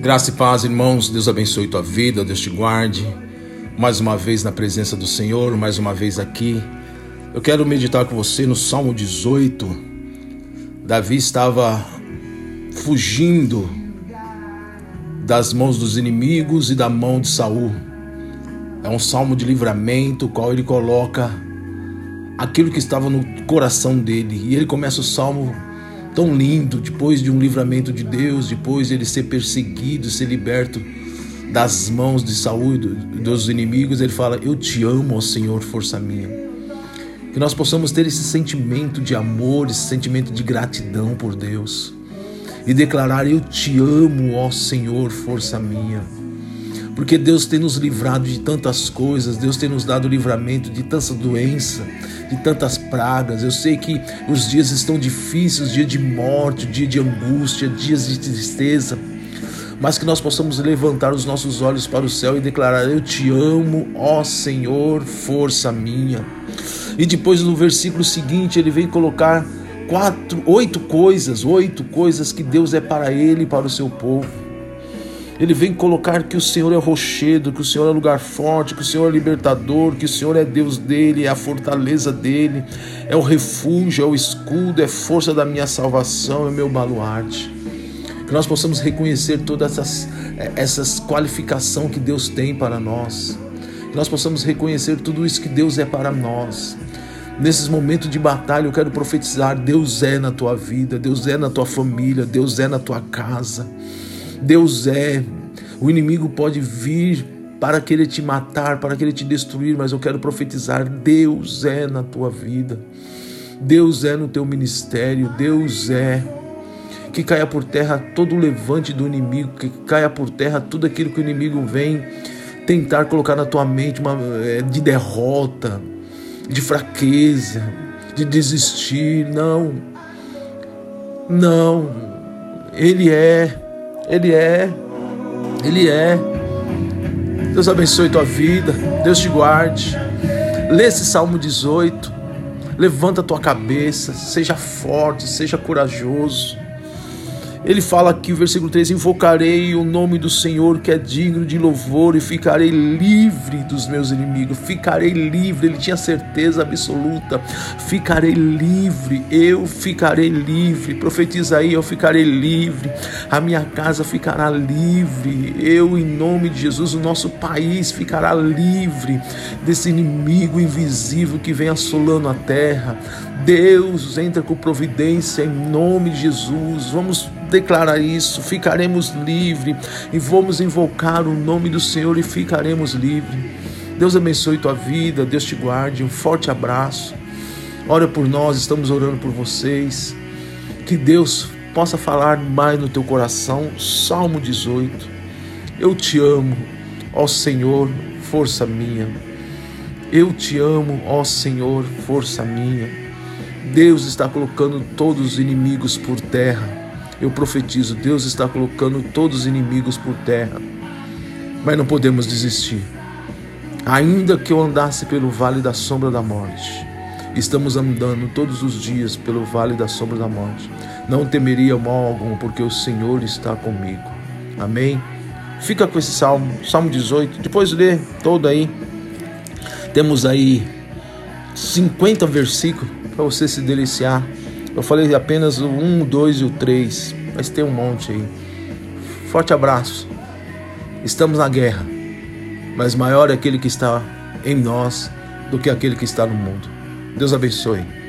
Graça e paz, irmãos. Deus abençoe tua vida, Deus te guarde. Mais uma vez na presença do Senhor, mais uma vez aqui. Eu quero meditar com você no Salmo 18. Davi estava fugindo das mãos dos inimigos e da mão de Saul. É um salmo de livramento, qual ele coloca aquilo que estava no coração dele. E ele começa o salmo tão lindo, depois de um livramento de Deus, depois de ele ser perseguido, ser liberto das mãos de Saúl dos inimigos, ele fala: Eu te amo, ó Senhor, força minha. Que nós possamos ter esse sentimento de amor, esse sentimento de gratidão por Deus e declarar: Eu te amo, ó Senhor, força minha. Porque Deus tem nos livrado de tantas coisas, Deus tem nos dado livramento de tanta doença, de tantas pragas. Eu sei que os dias estão difíceis, dia de morte, dia de angústia, dias de tristeza. Mas que nós possamos levantar os nossos olhos para o céu e declarar: Eu te amo, ó Senhor, força minha. E depois no versículo seguinte ele vem colocar quatro, oito coisas, oito coisas que Deus é para ele e para o seu povo. Ele vem colocar que o Senhor é rochedo, que o Senhor é lugar forte, que o Senhor é libertador, que o Senhor é Deus dele, é a fortaleza dele, é o refúgio, é o escudo, é força da minha salvação, é meu baluarte. Que nós possamos reconhecer todas essas, essas qualificações que Deus tem para nós. Que nós possamos reconhecer tudo isso que Deus é para nós. Nesses momentos de batalha, eu quero profetizar: Deus é na tua vida, Deus é na tua família, Deus é na tua casa. Deus é. O inimigo pode vir para querer te matar, para querer te destruir, mas eu quero profetizar: Deus é na tua vida, Deus é no teu ministério, Deus é. Que caia por terra todo o levante do inimigo, que caia por terra tudo aquilo que o inimigo vem tentar colocar na tua mente uma, é, de derrota, de fraqueza, de desistir. Não, não, Ele é ele é. Ele é. Deus abençoe tua vida. Deus te guarde. Lê esse Salmo 18. Levanta tua cabeça. Seja forte, seja corajoso. Ele fala aqui, versículo 3: Invocarei o nome do Senhor que é digno de louvor e ficarei livre dos meus inimigos. Ficarei livre, ele tinha certeza absoluta. Ficarei livre, eu ficarei livre. Profetiza aí: Eu ficarei livre, a minha casa ficará livre. Eu, em nome de Jesus, o nosso país ficará livre desse inimigo invisível que vem assolando a terra. Deus entra com providência em nome de Jesus. Vamos declarar isso, ficaremos livres e vamos invocar o nome do Senhor e ficaremos livres. Deus abençoe tua vida, Deus te guarde. Um forte abraço. Ora por nós, estamos orando por vocês. Que Deus possa falar mais no teu coração. Salmo 18. Eu te amo, ó Senhor, força minha. Eu te amo, ó Senhor, força minha. Deus está colocando todos os inimigos por terra. Eu profetizo, Deus está colocando todos os inimigos por terra. Mas não podemos desistir. Ainda que eu andasse pelo vale da sombra da morte, estamos andando todos os dias pelo vale da sombra da morte. Não temeria mal algum, porque o Senhor está comigo. Amém? Fica com esse salmo, Salmo 18. Depois lê todo aí. Temos aí 50 versículos para você se deliciar. Eu falei apenas o 1, 2 e o 3, mas tem um monte aí. Forte abraço. Estamos na guerra, mas maior é aquele que está em nós do que aquele que está no mundo. Deus abençoe.